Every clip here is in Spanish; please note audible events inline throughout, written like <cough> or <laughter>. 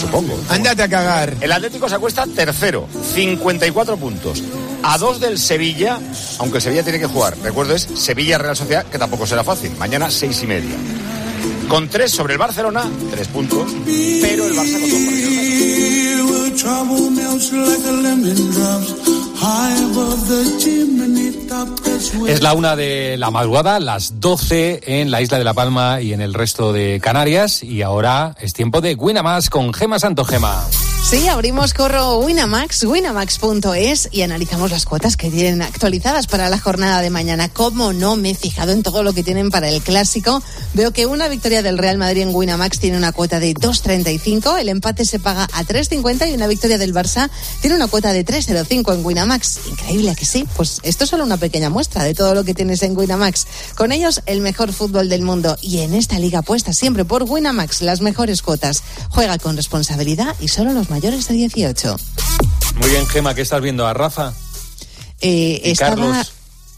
supongo. Ándate a cagar. El Atlético se acuesta tercero, 54 puntos. A dos del Sevilla, aunque el Sevilla tiene que jugar. Recuerdo es Sevilla-Real Sociedad, que tampoco será fácil. Mañana seis y media. Con tres sobre el Barcelona, tres puntos, pero el Barça con dos Es la una de la madrugada, las 12 en la isla de La Palma y en el resto de Canarias. Y ahora es tiempo de Winamax con Gema Santo Gema. Sí, abrimos corro Winamax, winamax.es y analizamos las cuotas que tienen actualizadas para la jornada de mañana. Como no me he fijado en todo lo que tienen para el clásico, veo que una victoria del Real Madrid en Winamax tiene una cuota de 2.35, el empate se paga a 3.50 y una victoria del Barça tiene una cuota de 3.05 en Winamax. Increíble que sí, pues esto es solo una pequeña muestra de todo lo que tienes en Winamax. Con ellos, el mejor fútbol del mundo y en esta liga apuesta siempre por Winamax, las mejores cuotas. Juega con responsabilidad y solo los mayores de 18. Muy bien, Gema, ¿qué estás viendo? ¿A Rafa? Eh, ¿Y estaba- Carlos?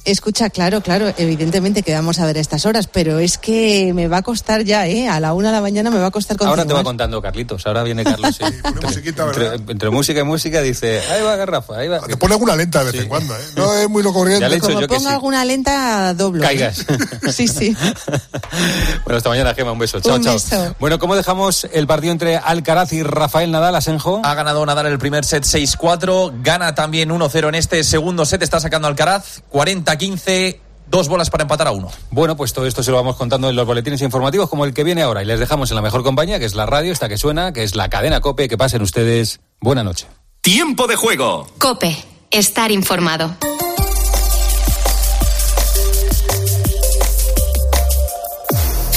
Escucha, claro, claro, evidentemente que vamos a ver a estas horas, pero es que me va a costar ya, ¿eh? A la una de la mañana me va a costar continuar. Ahora te va contando Carlitos, ahora viene Carlos. sí. <laughs> entre, entre música y música dice, ahí va Garrafa, ahí va. Te pone alguna lenta de vez en cuando, ¿eh? No es muy lo corriente. Ya le he Como yo que ponga sí. alguna lenta, doblo. ¿eh? Caigas. <laughs> Sí, sí. <laughs> Bueno, hasta mañana, Gema, un beso. Chao, Un chao. beso. Bueno, ¿cómo dejamos el partido entre Alcaraz y Rafael Nadal, Asenjo? Ha ganado Nadal el primer set 6-4, gana también 1-0 en este segundo set, está sacando Alcaraz 40-15, dos bolas para empatar a uno. Bueno, pues todo esto se lo vamos contando en los boletines informativos como el que viene ahora y les dejamos en la mejor compañía, que es la radio, esta que suena, que es la cadena Cope. Que pasen ustedes. Buena noche. Tiempo de juego. Cope, estar informado.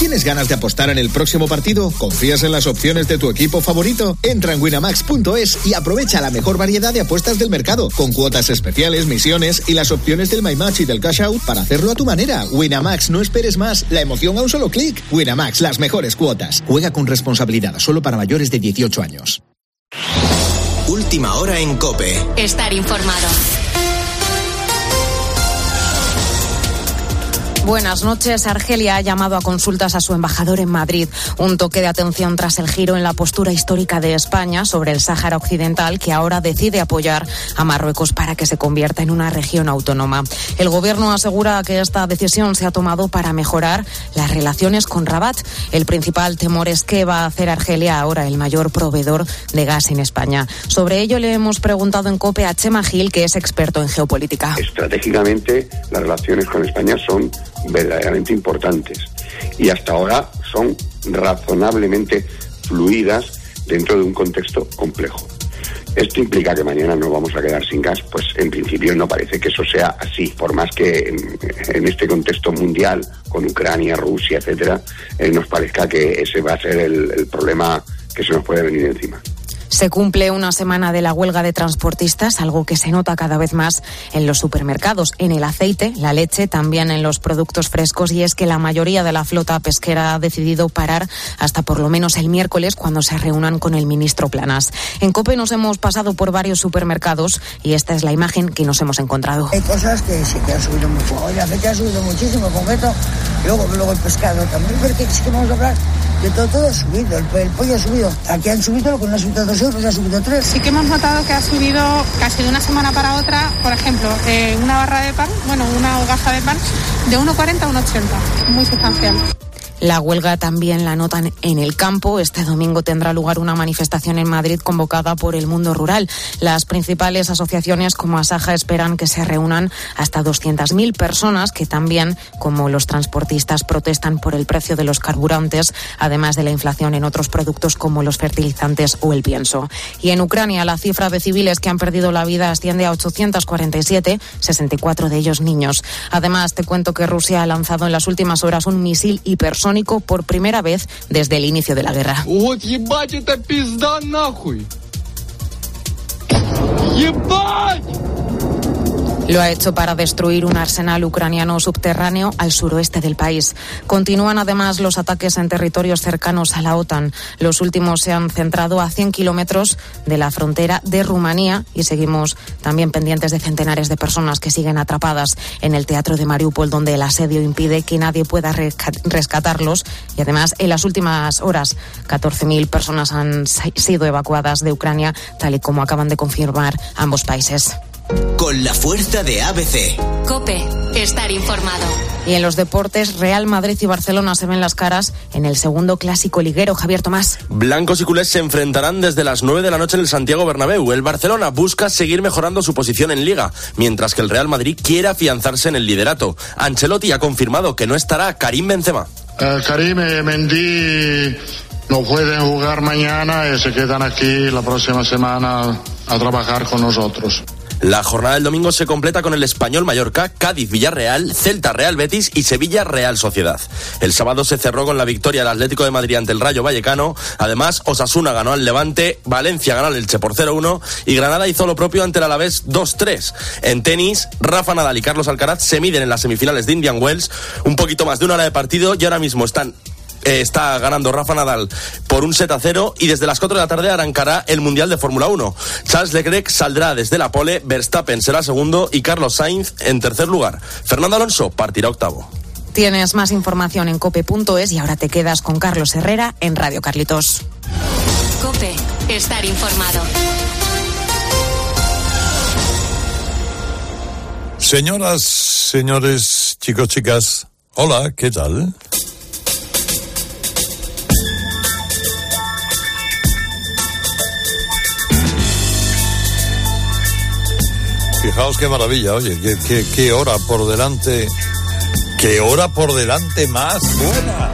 ¿Tienes ganas de apostar en el próximo partido? ¿Confías en las opciones de tu equipo favorito? Entra en winamax.es y aprovecha la mejor variedad de apuestas del mercado, con cuotas especiales, misiones y las opciones del My Match y del Cash Out para hacerlo a tu manera. Winamax, no esperes más. La emoción a un solo clic. Winamax, las mejores cuotas. Juega con responsabilidad, solo para mayores de 18 años. Última hora en Cope. Estar informado. Buenas noches. Argelia ha llamado a consultas a su embajador en Madrid. Un toque de atención tras el giro en la postura histórica de España sobre el Sáhara Occidental, que ahora decide apoyar a Marruecos para que se convierta en una región autónoma. El gobierno asegura que esta decisión se ha tomado para mejorar las relaciones con Rabat. El principal temor es que va a hacer Argelia ahora el mayor proveedor de gas en España. Sobre ello le hemos preguntado en COPE a Chema Gil, que es experto en geopolítica. Estratégicamente, las relaciones con España son verdaderamente importantes y hasta ahora son razonablemente fluidas dentro de un contexto complejo. ¿Esto implica que mañana nos vamos a quedar sin gas? Pues en principio no parece que eso sea así, por más que en, este contexto mundial, con Ucrania, Rusia, etcétera, eh, nos parezca que ese va a ser el problema que se nos puede venir encima. Se cumple una semana de la huelga de transportistas, algo que se nota cada vez más en los supermercados, en el aceite, la leche, también en los productos frescos, y es que la mayoría de la flota pesquera ha decidido parar hasta por lo menos el miércoles cuando se reúnan con el ministro Planas. En COPE nos hemos pasado por varios supermercados y esta es la imagen que nos hemos encontrado. Hay cosas que sí que han subido mucho. El aceite ha subido muchísimo, concreto. Luego, luego el pescado también, porque es que vamos a hablar de todo, todo ha subido. El, el pollo ha subido. Aquí han subido lo que no ha subido tres. Sí que hemos notado que ha subido casi de una semana para otra, por ejemplo, eh, una barra de pan, bueno, una hogaza de pan, de 1,40 a 1,80. Muy sustancial. La huelga también la notan en el campo. Este domingo tendrá lugar una manifestación en Madrid convocada por el mundo rural. Las principales asociaciones como Asaja esperan que se reúnan hasta 200.000 personas que también, como los transportistas, protestan por el precio de los carburantes, además de la inflación en otros productos como los fertilizantes o el pienso. Y en Ucrania la cifra de civiles que han perdido la vida asciende a 847, 64 de ellos niños. Además, te cuento que Rusia ha lanzado en las últimas horas un misil hipersónico por primera vez desde el inicio de la guerra. Lo ha hecho para destruir un arsenal ucraniano subterráneo al suroeste del país. Continúan además los ataques en territorios cercanos a la OTAN. Los últimos se han centrado a 100 kilómetros de la frontera de Rumanía y seguimos también pendientes de centenares de personas que siguen atrapadas en el teatro de Mariupol, donde el asedio impide que nadie pueda rescatarlos. Y además, en las últimas horas, 14.000 personas han sido evacuadas de Ucrania, tal y como acaban de confirmar ambos países. Con la fuerza de ABC. Cope, estar informado. Y en los deportes, Real Madrid y Barcelona se ven las caras en el segundo clásico liguero. Javier Tomás. Blancos y culés se enfrentarán desde las 9 de la noche en el Santiago Bernabéu. El Barcelona busca seguir mejorando su posición en Liga, mientras que el Real Madrid quiere afianzarse en el liderato. Ancelotti ha confirmado que no estará Karim Benzema. Eh, Karim y Mendy no pueden jugar mañana y se quedan aquí la próxima semana a trabajar con nosotros. La jornada del domingo se completa con el Español Mallorca, Cádiz Villarreal, Celta Real Betis y Sevilla Real Sociedad. El sábado se cerró con la victoria del Atlético de Madrid ante el Rayo Vallecano. Además, Osasuna ganó al Levante, Valencia ganó al Elche por 0-1 y Granada hizo lo propio ante el Alavés 2-3. En tenis, Rafa Nadal y Carlos Alcaraz se miden en las semifinales de Indian Wells. Un poquito más de una hora de partido y ahora mismo están eh, está ganando Rafa Nadal por un set a cero y desde las 4 de la tarde arrancará el Mundial de Fórmula 1. Charles Leclerc saldrá desde la pole, Verstappen será segundo y Carlos Sainz en tercer lugar. Fernando Alonso partirá octavo. Tienes más información en cope.es y ahora te quedas con Carlos Herrera en Radio Carlitos. Cope, estar informado. Señoras, señores, chicos, chicas, hola, ¿qué tal? Fijaos qué maravilla, oye, qué, hora por delante, qué hora por delante más buena.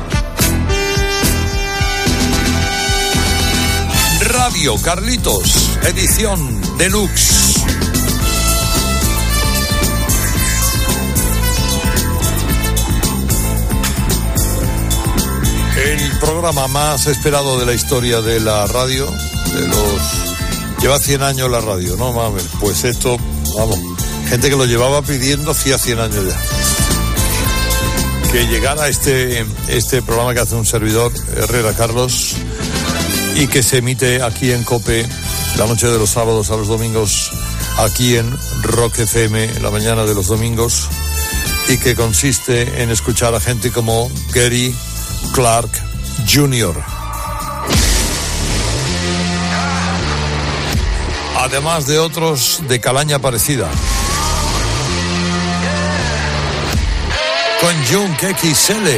Radio Carlitos, edición deluxe. El programa más esperado de la historia de la radio, de los... Lleva 100 años la radio, no mames. Pues esto Vamos, gente que lo llevaba pidiendo hacía 100 años ya. Que llegara este, este programa que hace un servidor, Herrera Carlos, y que se emite aquí en COPE la noche de los sábados a los domingos, aquí en Rock FM, la mañana de los domingos, y que consiste en escuchar a gente como Gary Clark Jr. además de otros de calaña parecida. Con Jung XL.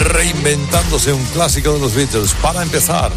Reinventándose un clásico de los Beatles. Para empezar.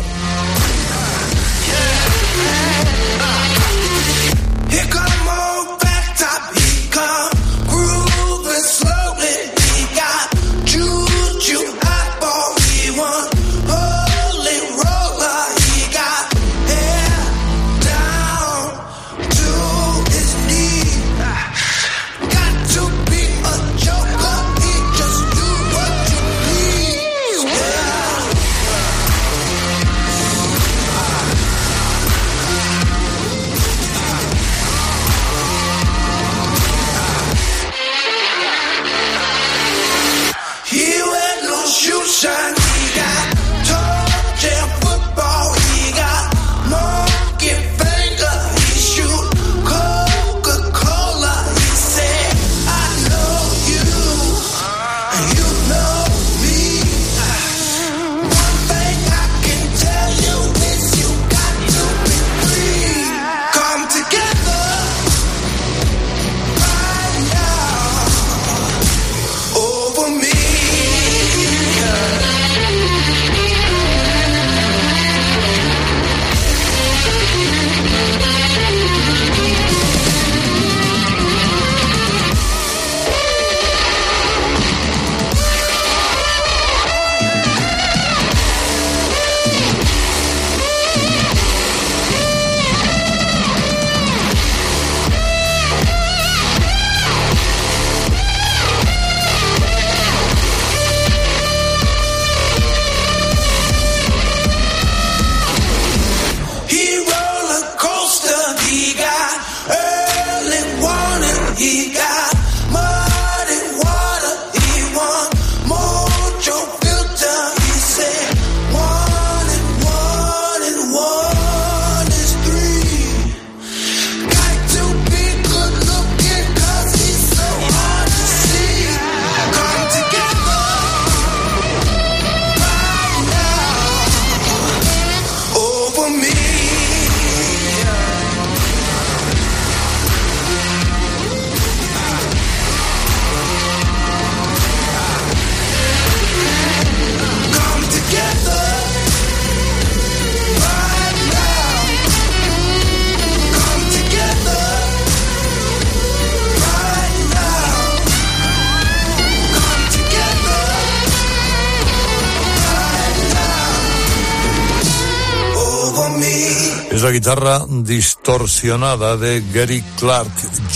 Guitarra distorsionada de Gary Clark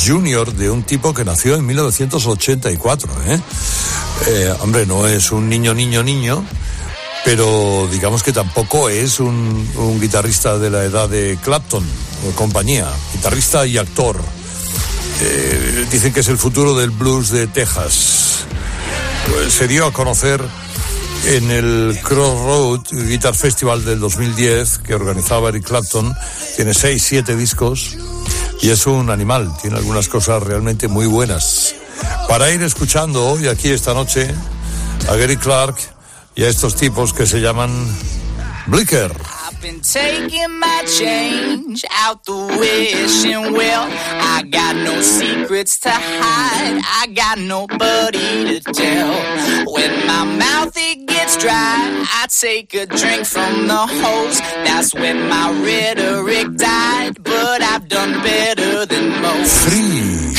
Jr., de un tipo que nació en 1984. ¿eh? Eh, hombre, no es un niño, niño, niño, pero digamos que tampoco es un, guitarrista de la edad de Clapton compañía, guitarrista y actor. Eh, dicen que es el futuro del blues de Texas. Pues se dio a conocer en el Crossroad Guitar Festival del 2010 que organizaba Eric Clapton. Tiene seis, siete discos y es un animal. Tiene algunas cosas realmente muy buenas. Para ir escuchando hoy aquí esta noche a Gary Clark y a estos tipos que se llaman Blicker. Been taking my change out the wishing well. I got no secrets to hide. I got nobody to tell. When my mouth it gets dry, I take a drink from the hose. That's when my rhetoric died. But I've done better than most. Free.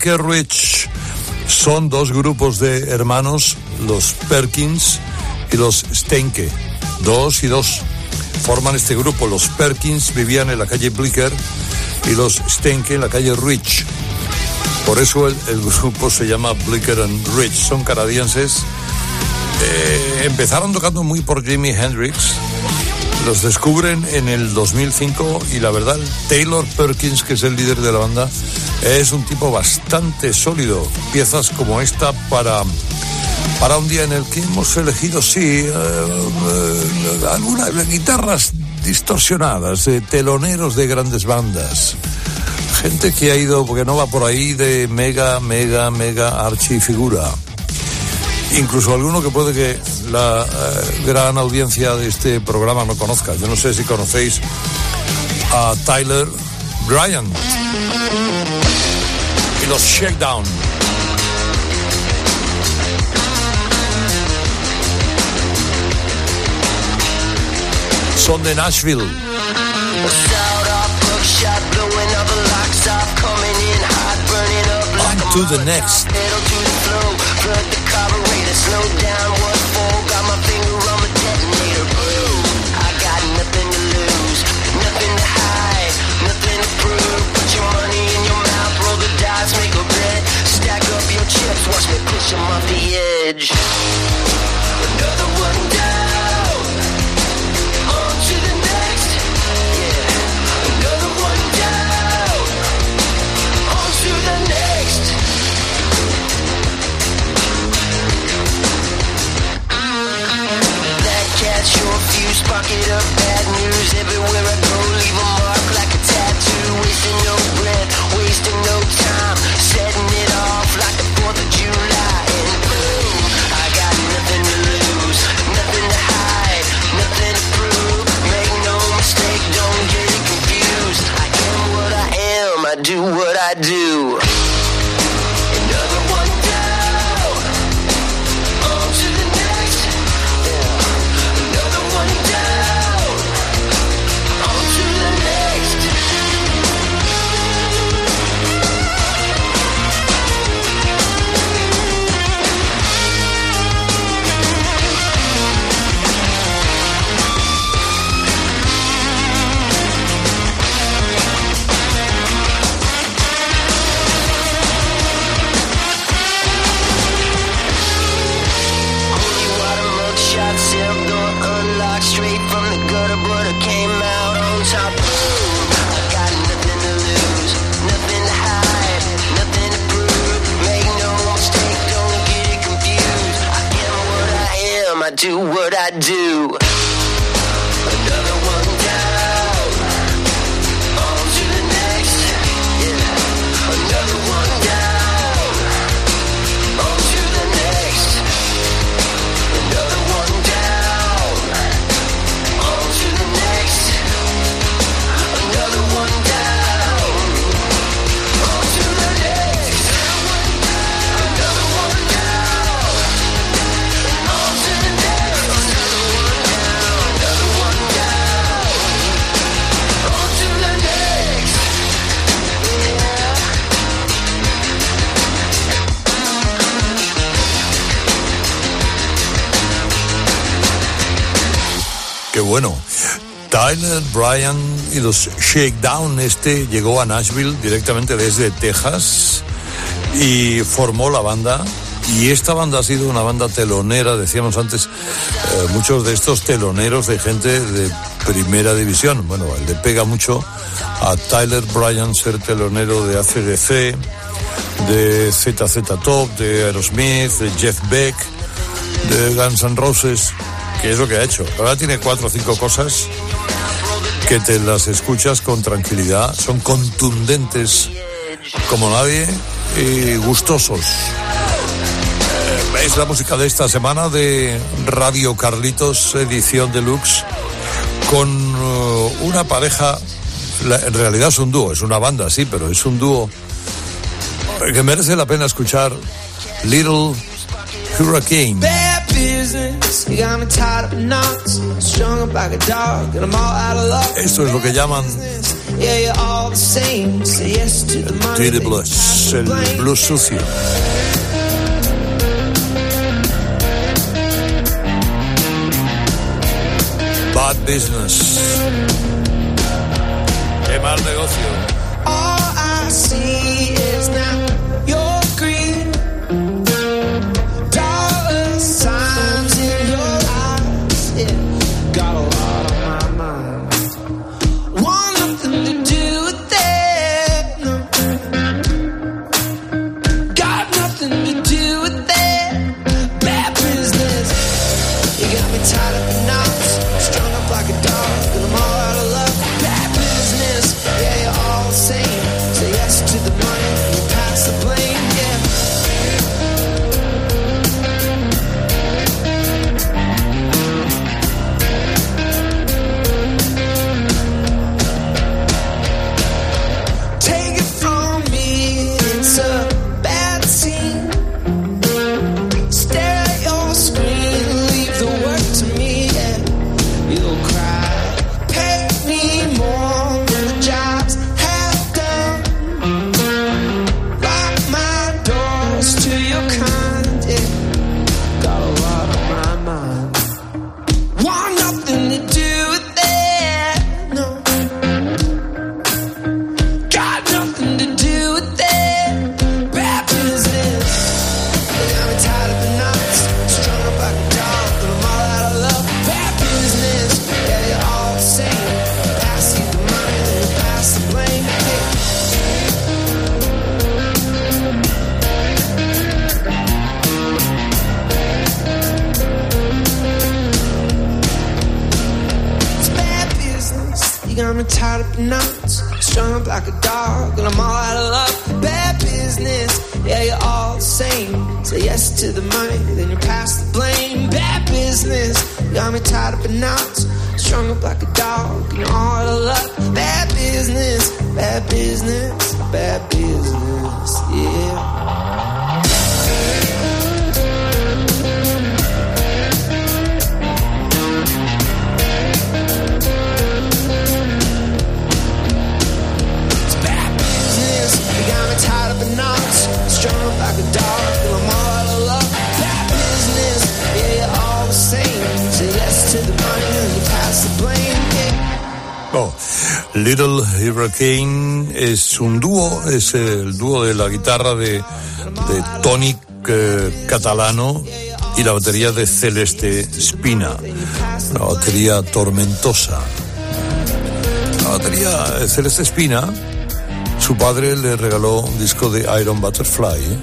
Blicker Rich son dos grupos de hermanos, los Perkins y los Stenke. Dos y dos forman este grupo. Los Perkins vivían en la calle Blicker y los Stenke en la calle Rich. Por eso el, el grupo se llama Blicker and Rich. Son canadienses. Eh, empezaron tocando muy por Jimi Hendrix. Los descubren en el 2005 y la verdad, Taylor Perkins, que es el líder de la banda, es un tipo bastante sólido. Piezas como esta para, para un día en el que hemos elegido, sí, eh, eh, algunas guitarras distorsionadas, teloneros de grandes bandas. Gente que ha ido, porque no va por ahí, de mega, mega, mega archifigura. Incluso alguno que puede que la eh, gran audiencia de este programa no conozca. Yo no sé si conocéis a Tyler Bryant y los Shakedown. Son de Nashville. On to the next. Tyler, Bryan y los Shakedown, este llegó a Nashville directamente desde Texas y formó la banda. Y esta banda ha sido una banda telonera, decíamos antes, eh, muchos de estos teloneros de gente de primera división. Bueno, le pega mucho a Tyler Bryan ser telonero de ACDC, de ZZ Top, de Aerosmith, de Jeff Beck, de Guns N' Roses, que es lo que ha hecho. Ahora tiene cuatro o cinco cosas que te las escuchas con tranquilidad, son contundentes como nadie y gustosos. Es la música de esta semana de Radio Carlitos, edición deluxe, con eh, una pareja, en realidad es un dúo, es una banda, sí, pero es un dúo que merece la pena escuchar. Little Hurricane. Esto es lo que llaman. Dirty Blues, el blues sucio. Bad business. Qué mal negocio. Yeah, you're all the same. Say yes to the money, then you pass the blame. Bad business, got me tied up in knots, strung up like a dog, and all of luck. Bad business, bad business, bad business, yeah. Little Hurricane es un dúo, es el dúo de la guitarra de, de Tony eh, Catalano y la batería de Celeste Spina, una batería tormentosa. La batería de Celeste Spina, su padre le regaló un disco de Iron Butterfly,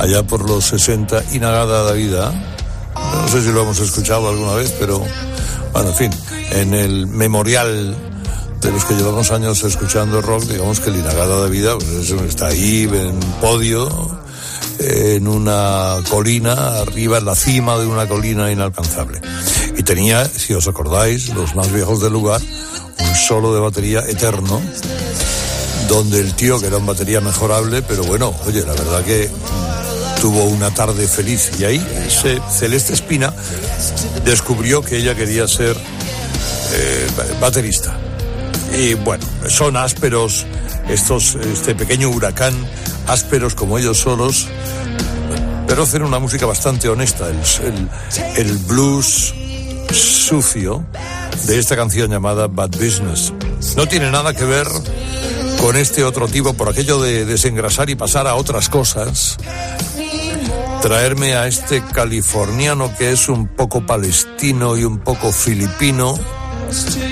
allá por los 60, y nada de vida, No sé si lo hemos escuchado alguna vez, pero bueno, en fin, en el memorial de los que llevamos años escuchando rock, digamos que el Inagada de Vida pues, es- está ahí en podio, en una colina, arriba en la cima de una colina inalcanzable. Y tenía, si os acordáis, los más viejos del lugar, un solo de batería eterno, donde el tío, que era un batería mejorable, pero bueno, oye, la verdad que tuvo una tarde feliz. Y ahí ese Celeste Espina descubrió que ella quería ser eh, baterista. Y bueno, son ásperos, estos, este pequeño huracán, ásperos como ellos solos, pero hacen una música bastante honesta. El, el- el blues sucio de esta canción llamada Bad Business no tiene nada que ver con este otro tipo por aquello de desengrasar y pasar a otras cosas. Traerme a este californiano que es un poco palestino y un poco filipino,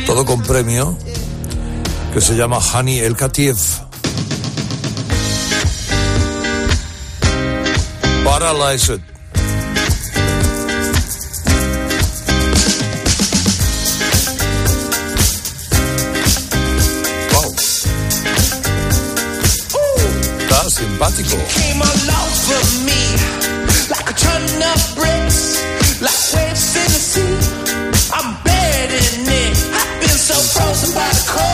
todo con premio, que se llama Hani El Katiev. Paralyzed. Wow. Está simpático. in it. I've been so frozen by the cold,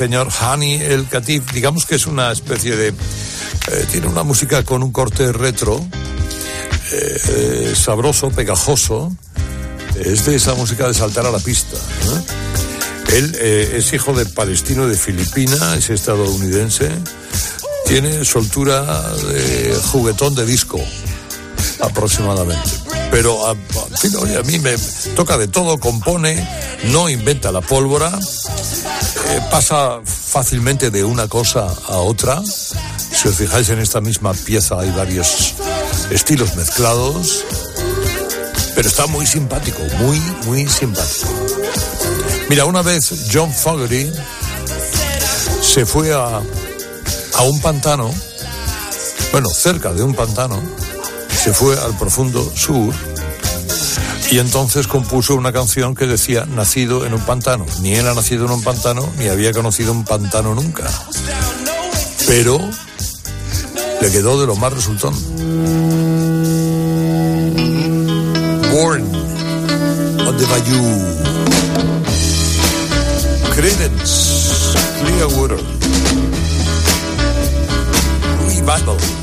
señor Hani El Katif, digamos que es una especie de... eh, tiene una música con un corte retro, eh, sabroso, pegajoso, es de esa música de saltar a la pista. Él eh, es hijo de palestino de Filipina, es estadounidense, tiene soltura de juguetón de disco, aproximadamente. Pero a, oye, a mí me toca de todo, compone, no inventa la pólvora, eh, pasa fácilmente de una cosa a otra. Si os fijáis en esta misma pieza hay varios estilos mezclados, pero está muy simpático, muy, muy simpático. Mira, una vez John Fogerty se fue a a un pantano, bueno, cerca de un pantano, se fue al profundo sur y entonces compuso una canción que decía nacido en un pantano. Ni él ha nacido en un pantano, ni había conocido un pantano nunca. Pero le quedó de lo más resultón. Born on the Bayou. Credence, Clearwater. Revival.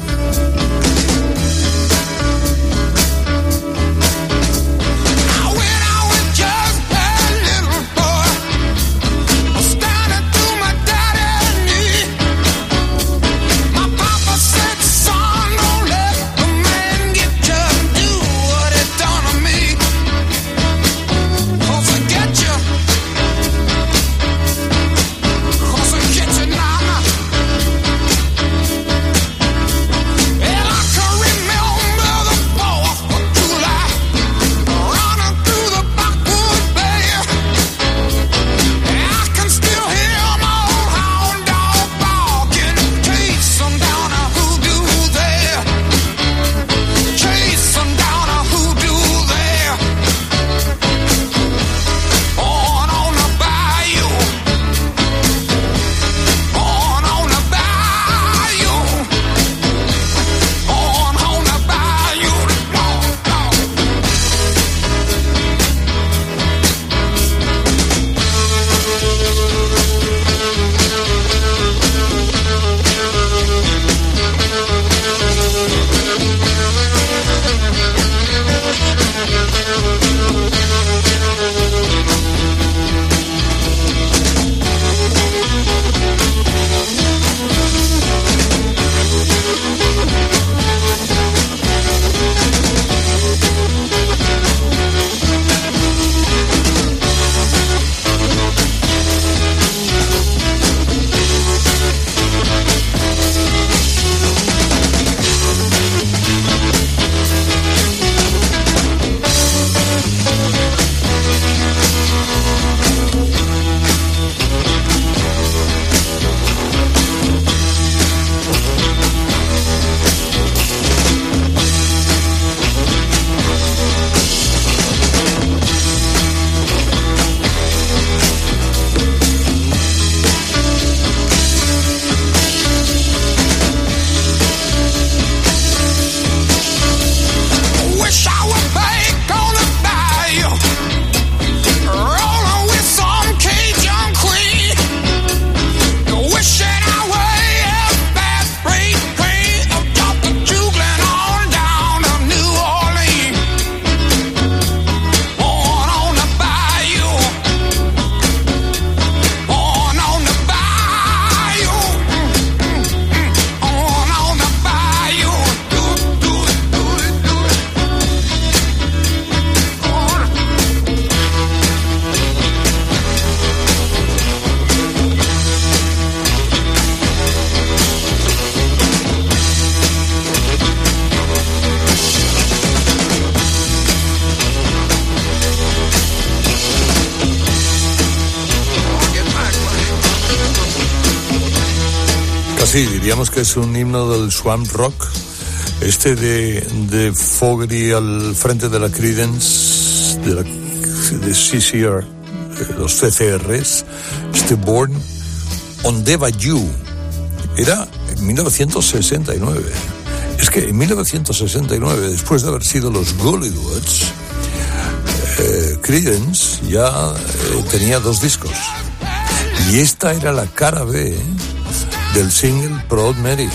Casi diríamos que es un himno del Swamp Rock. Este de, de Fogerty al frente de la Credence, de, la, de CCR, eh, los CCRs, este Born on the Bayou. Era en 1969. Es que en 1969, después de haber sido los Gollywoods, eh, Credence ya eh, tenía dos discos. Y esta era la cara B del single Proud Mary.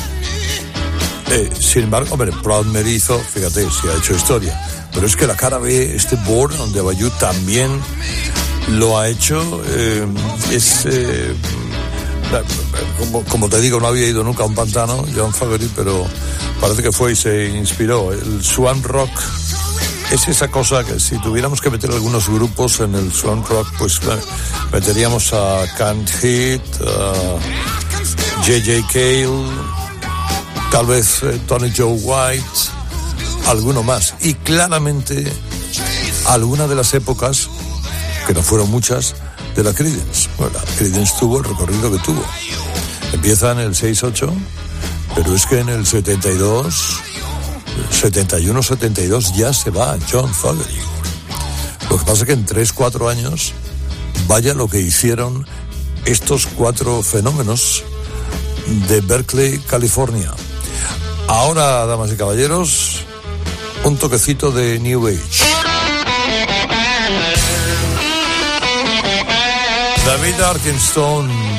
Eh, sin embargo, Proud Mary hizo, fíjate, si ha hecho historia. Pero es que la cara B, este Born on the Bayou también lo ha hecho. eh, es, eh, como, te digo, no había ido nunca a un pantano, John Faberty, pero parece que fue y se inspiró. El Swan Rock es esa cosa que si tuviéramos que meter algunos grupos en el Swan Rock, pues meteríamos a Can't Hit, a J.J. Cale, tal vez eh, Tony Joe White, alguno más. Y claramente alguna de las épocas, que no fueron muchas, de la Creedence. Bueno, la Creedence tuvo el recorrido que tuvo. Empieza en el 6-8, pero es que en el 72, 71-72 ya se va John Fogerty. Lo que pasa es que en 3-4 años, vaya lo que hicieron estos cuatro fenómenos de Berkeley, California. Ahora, damas y caballeros, un toquecito de New Age. David Arkenstone.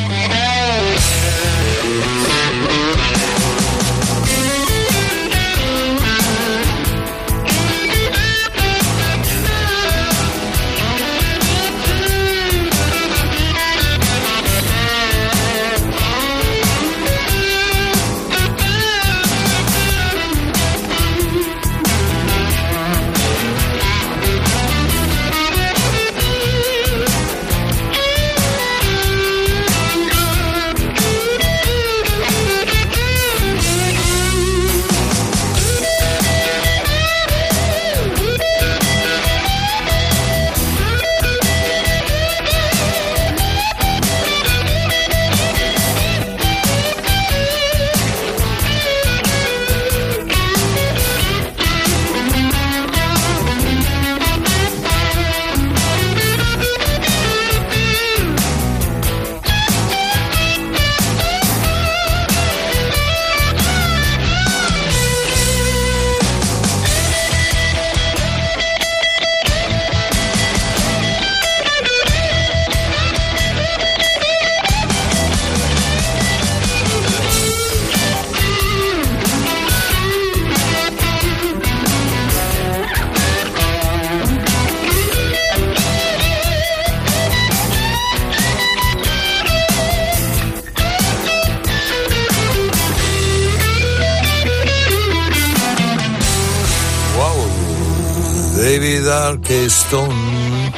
David Arkenstone.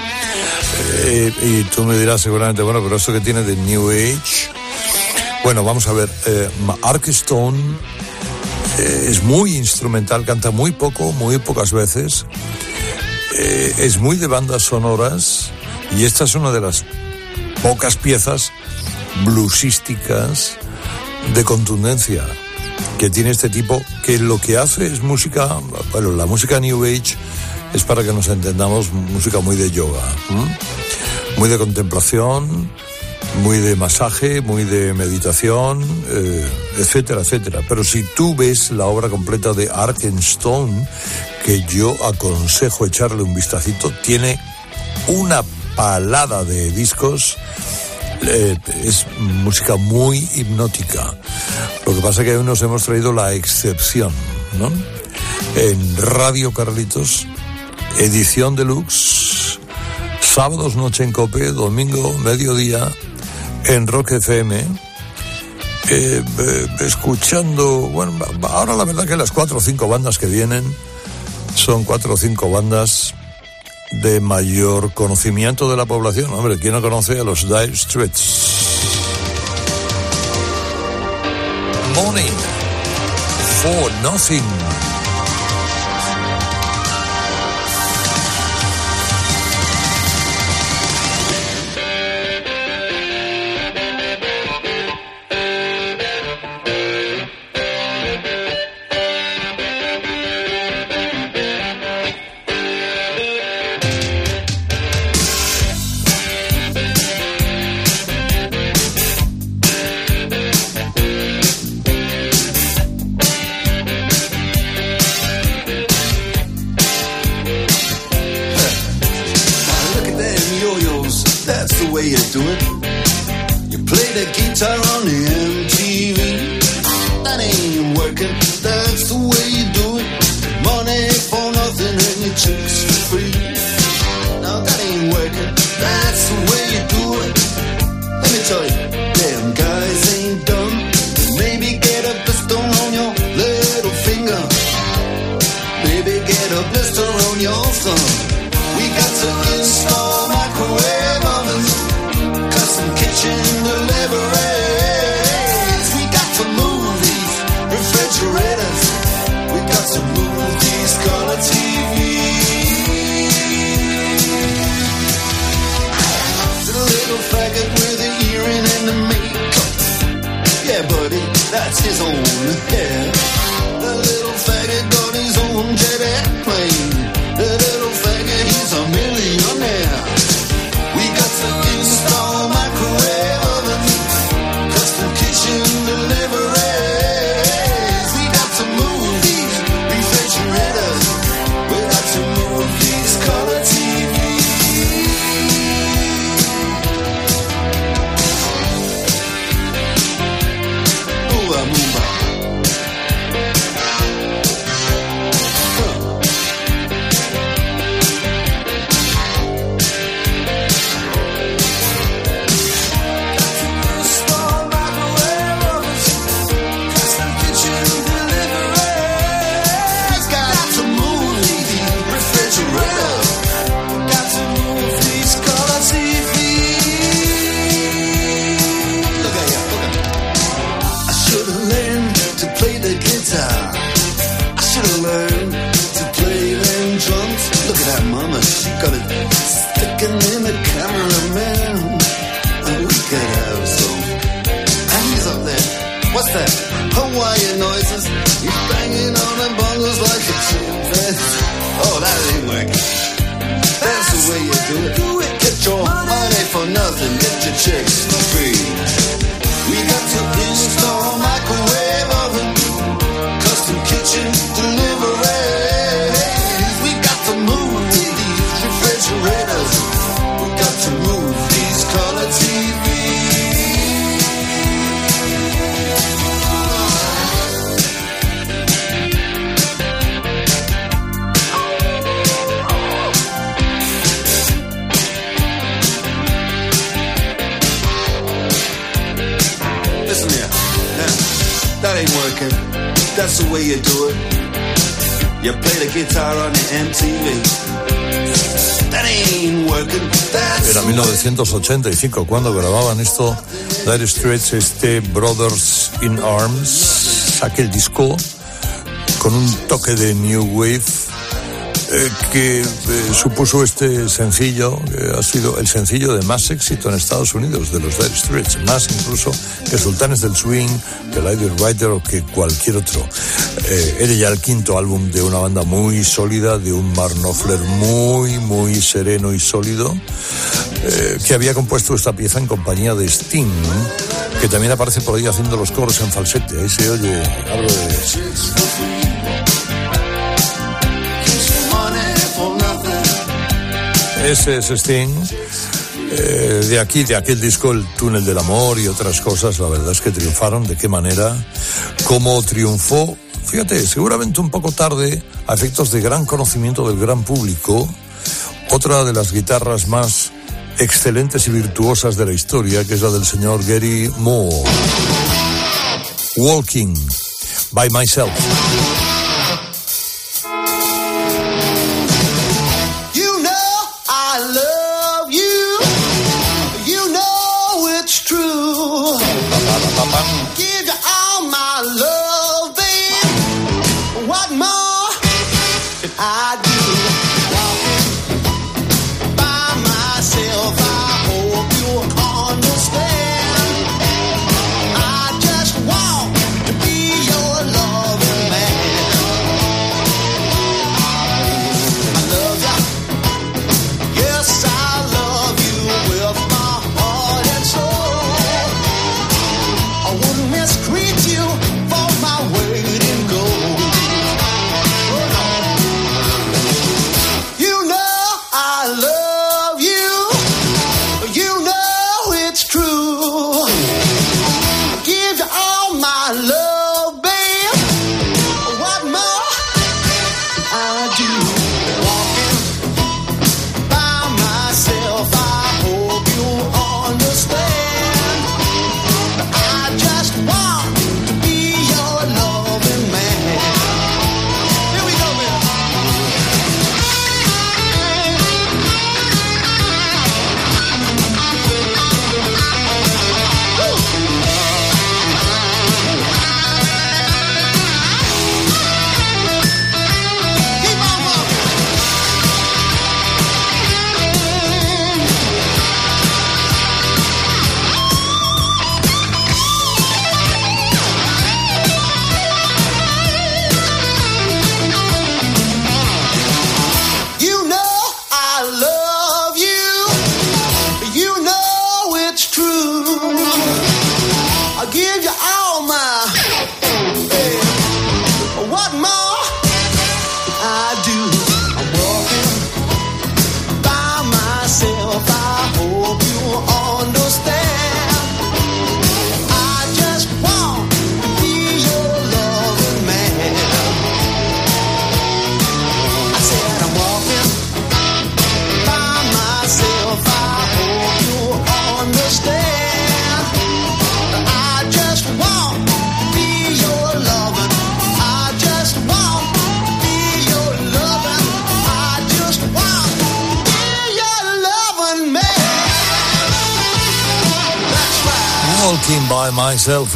Eh, y tú me dirás seguramente, bueno, pero eso que tiene de New Age. Bueno, vamos a ver. Eh, eh, es muy instrumental, canta muy poco, muy pocas veces. Eh, es muy de bandas sonoras y esta es una de las pocas piezas bluesísticas de contundencia que tiene este tipo, que lo que hace es música, bueno, la música New Age es para que nos entendamos música muy de yoga, muy de contemplación, muy de masaje, muy de meditación, eh, etcétera, etcétera. Pero si tú ves la obra completa de Arkenstone, que yo aconsejo echarle un vistacito, tiene una palada de discos eh, es música muy hipnótica. Lo que pasa es que hoy nos hemos traído la excepción, ¿no? En Radio Carlitos, edición deluxe, sábados noche en Cope, domingo mediodía en Rock FM. eh, eh, escuchando, bueno, ahora la verdad que las cuatro o cinco bandas que vienen son cuatro o cinco bandas de mayor conocimiento de la población. Hombre, ¿quién no conoce a los Dire Straits? Morning for Nothing. 1985 cuando grababan esto Dire Straits, este Brothers in Arms, aquel disco con un toque de New Wave eh, que eh, supuso este sencillo, que ha sido el sencillo de más éxito en Estados Unidos de los Dire Straits, más incluso que Sultanes del Swing, que Lady Rider o que cualquier otro. Eh, era ya el quinto álbum de una banda muy sólida, de un Mark Knopfler muy, muy sereno y sólido, eh, que había compuesto esta pieza en compañía de Sting, que también aparece por ahí haciendo los coros en falsete. Ahí se oye, hablo de... Ese es Sting. Eh, de aquí, de aquel disco, El túnel del amor y otras cosas, la verdad es que triunfaron. ¿De qué manera? ¿Cómo triunfó? Fíjate, seguramente un poco tarde, a efectos de gran conocimiento del gran público, otra de las guitarras más excelentes y virtuosas de la historia, que es la del señor Gary Moore. Walking by Myself.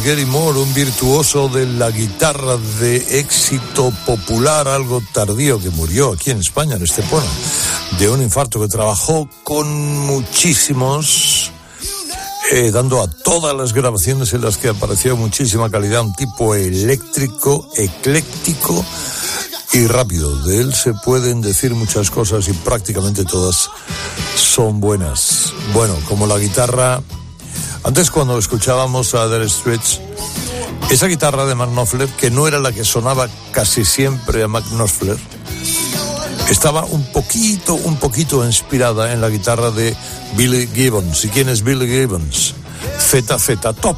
Gary Moore, un virtuoso de la guitarra de éxito popular, algo tardío, que murió aquí en España, en Estepona, de un infarto que trabajó con muchísimos, eh, dando a todas las grabaciones en las que apareció muchísima calidad, un tipo eléctrico, ecléctico y rápido. De él se pueden decir muchas cosas y prácticamente todas son buenas. Bueno, como la guitarra antes cuando escuchábamos a The Straits, esa guitarra de Mark que no era la que sonaba casi siempre a Mark estaba un poquito, un poquito inspirada en la guitarra de Billy Gibbons. ¿Y quién es Billy Gibbons? ZZ Top.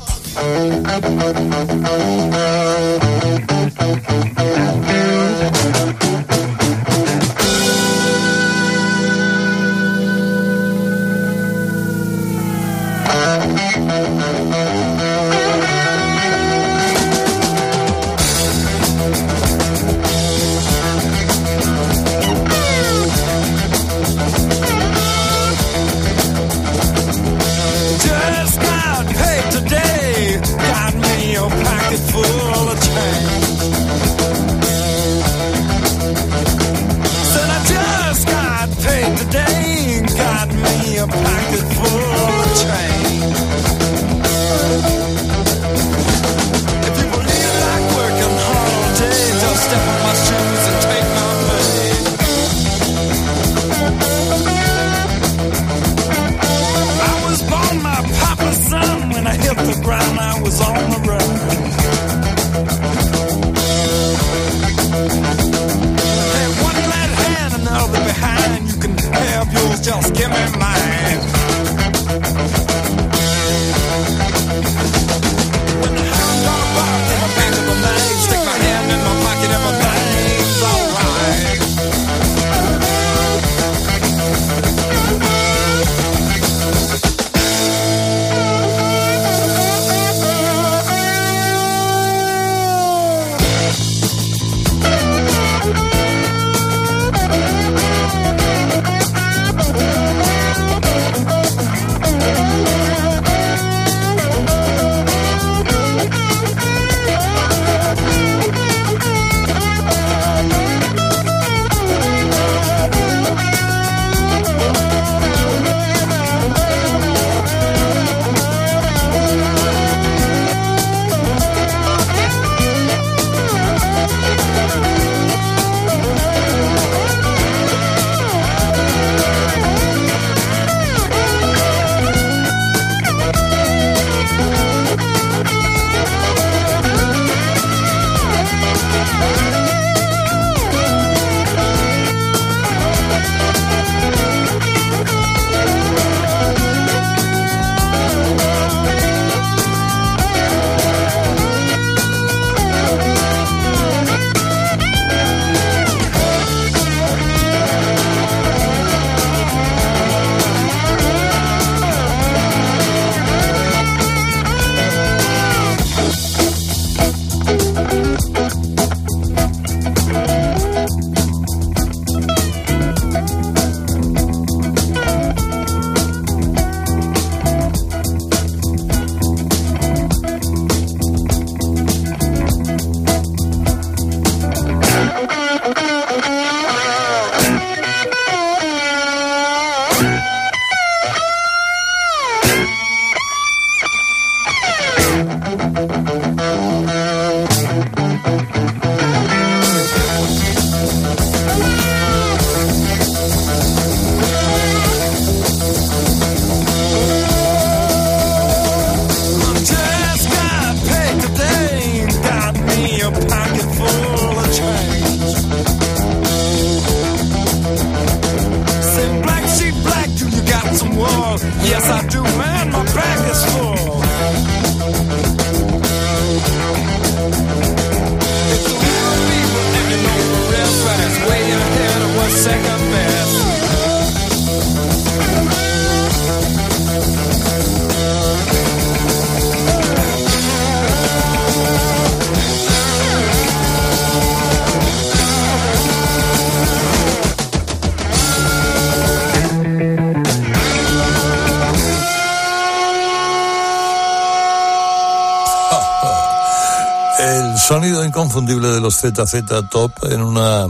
Inconfundible de los ZZ Top en una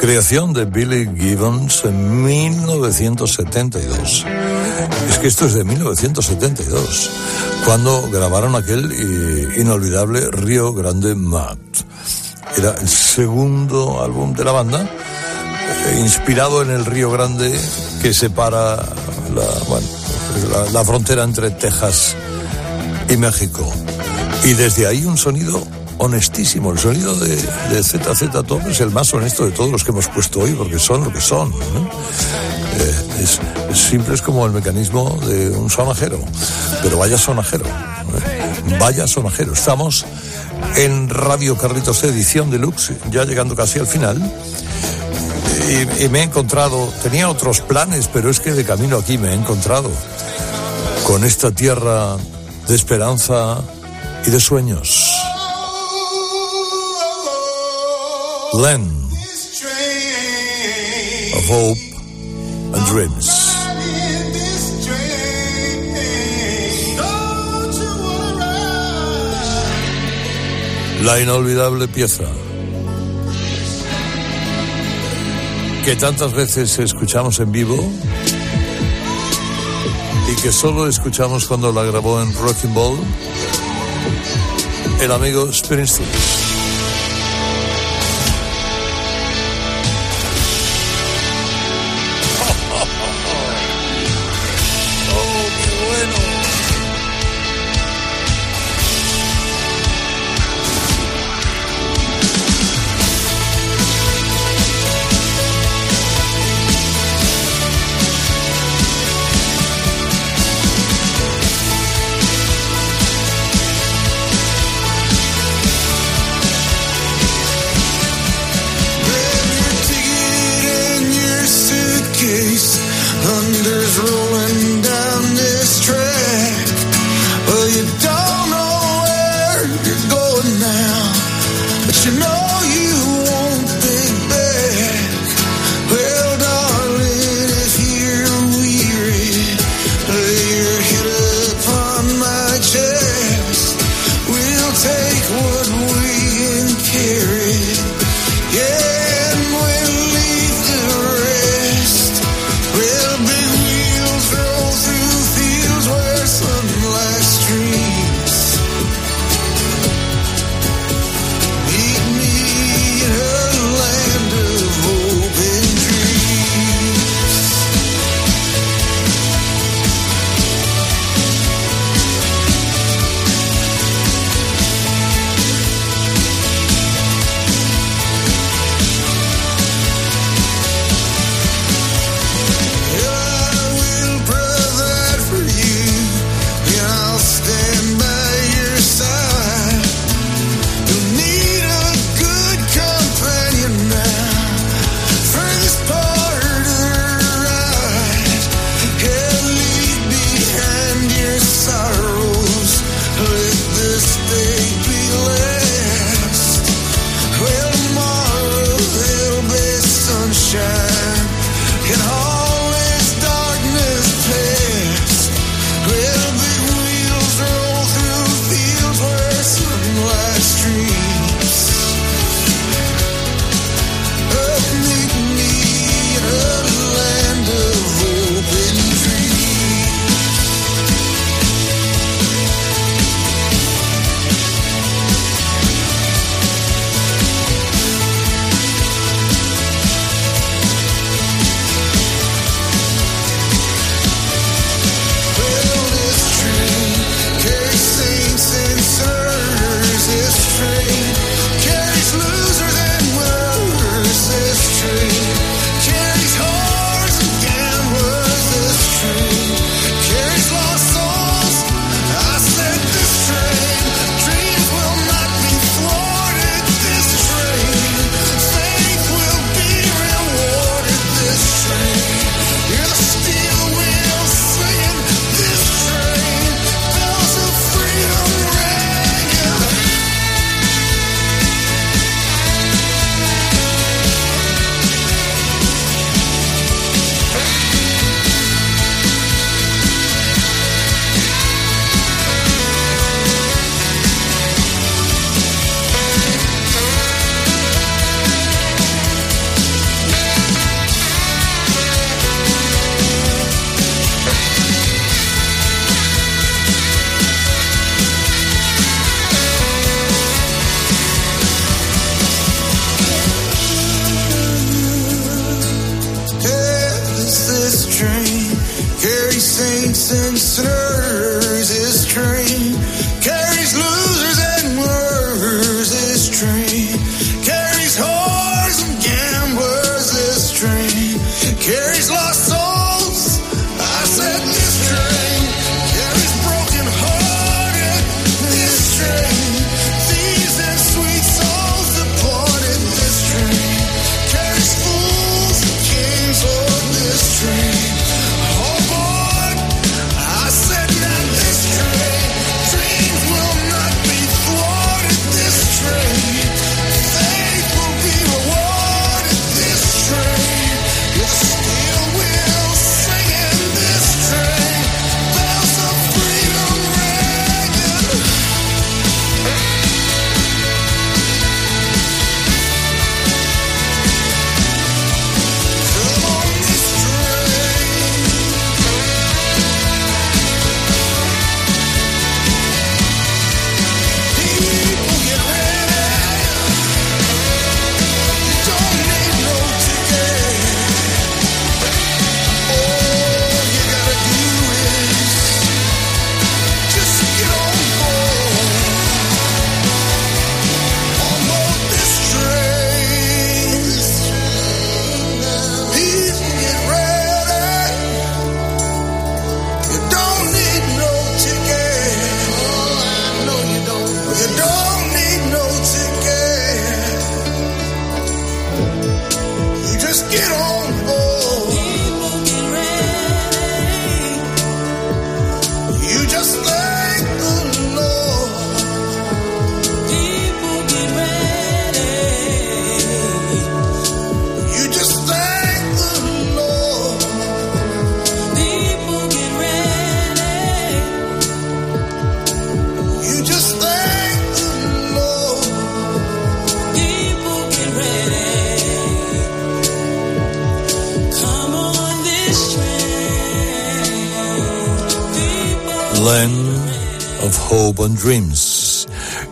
creación de Billy Gibbons en 1972. Es que esto es de 1972, cuando grabaron aquel inolvidable Río Grande Mat. Era el segundo álbum de la banda, eh, inspirado en el Río Grande que separa la frontera entre Texas y México. Y desde ahí un sonido honestísimo. El sonido de, de ZZ Top es el más honesto de todos los que hemos puesto hoy, porque son lo que son. Eh, es, simple, es como el mecanismo de un sonajero. Pero vaya sonajero. ¿eh? Vaya sonajero. Estamos en Radio Carlitos Edición Deluxe, ya llegando casi al final. Y me he encontrado, tenía otros planes, pero es que de camino aquí me he encontrado con esta tierra de esperanza y de sueños. Land of Hope and Dreams. La inolvidable pieza que tantas veces escuchamos en vivo y que solo escuchamos cuando la grabó en Rocking Ball el amigo Springsteen.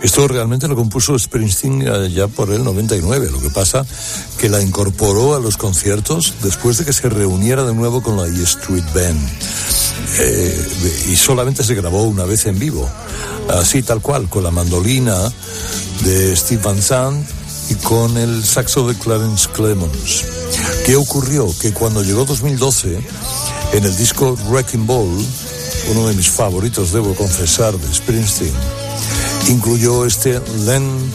Esto realmente lo compuso Springsteen eh, ya por el 99. Lo que pasa que la incorporó a los conciertos después de que se reuniera de nuevo con la E Street Band. Eh, y solamente se grabó una vez en vivo. Así tal cual, con la mandolina de Steve Van Sant y con el saxo de Clarence Clemons. ¿Qué ocurrió? Que cuando llegó 2012, en el disco Wrecking Ball, uno de mis favoritos, debo confesar, de Springsteen, incluyó este Land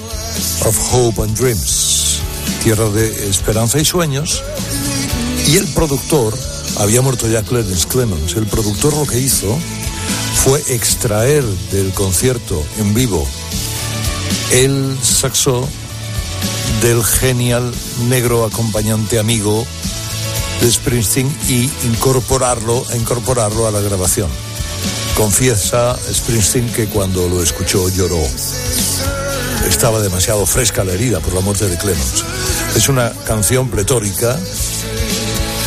of Hope and Dreams, tierra de esperanza y sueños, y el productor, había muerto ya Clarence Clemons, el productor lo que hizo fue extraer del concierto en vivo el saxo del genial negro acompañante amigo de Springsteen y incorporarlo, incorporarlo a la grabación. Confiesa Springsteen que cuando lo escuchó lloró. Estaba demasiado fresca la herida por la muerte de Clemens. Es una canción pletórica,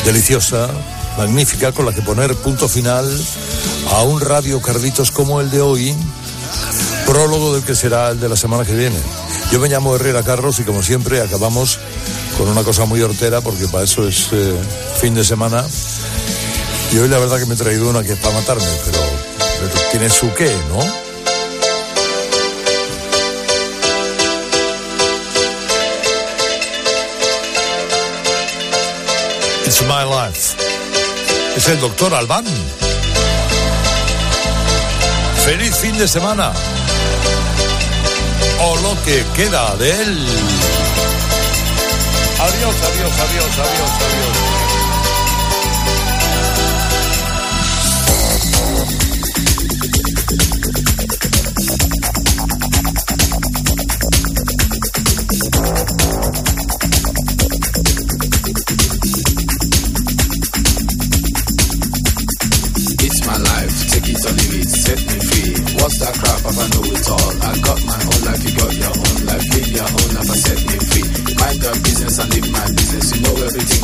deliciosa, magnífica, con la que poner punto final a un radio Carlitos como el de hoy, prólogo del que será el de la semana que viene. Yo me llamo Herrera Carlos y como siempre acabamos con una cosa muy hortera porque para eso es eh, fin de semana. Y hoy la verdad que me he traído una que es para matarme, pero, tiene su qué, ¿no? It's my life. Es el doctor Albán. Feliz fin de semana. O lo que queda de él. Adiós, adiós, adiós, adiós, adiós.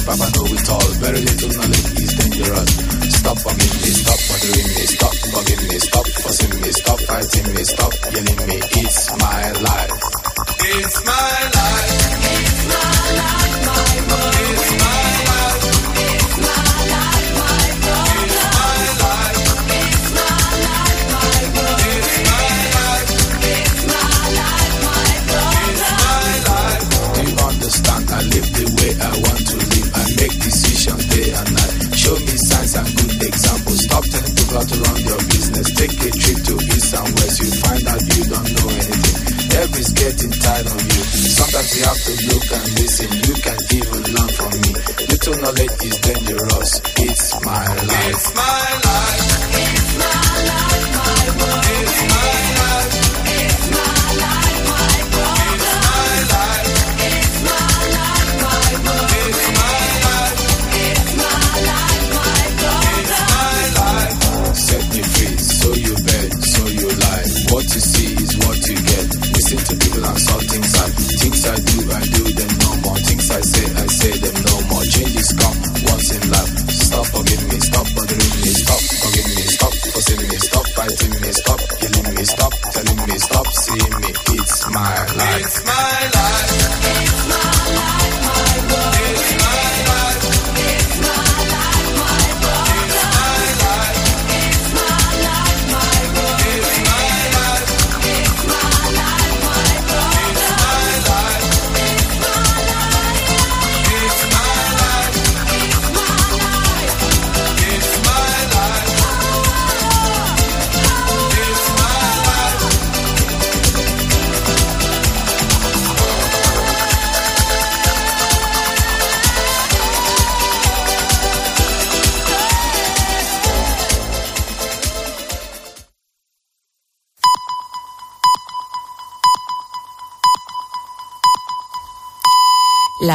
Papa Nob is tall, better than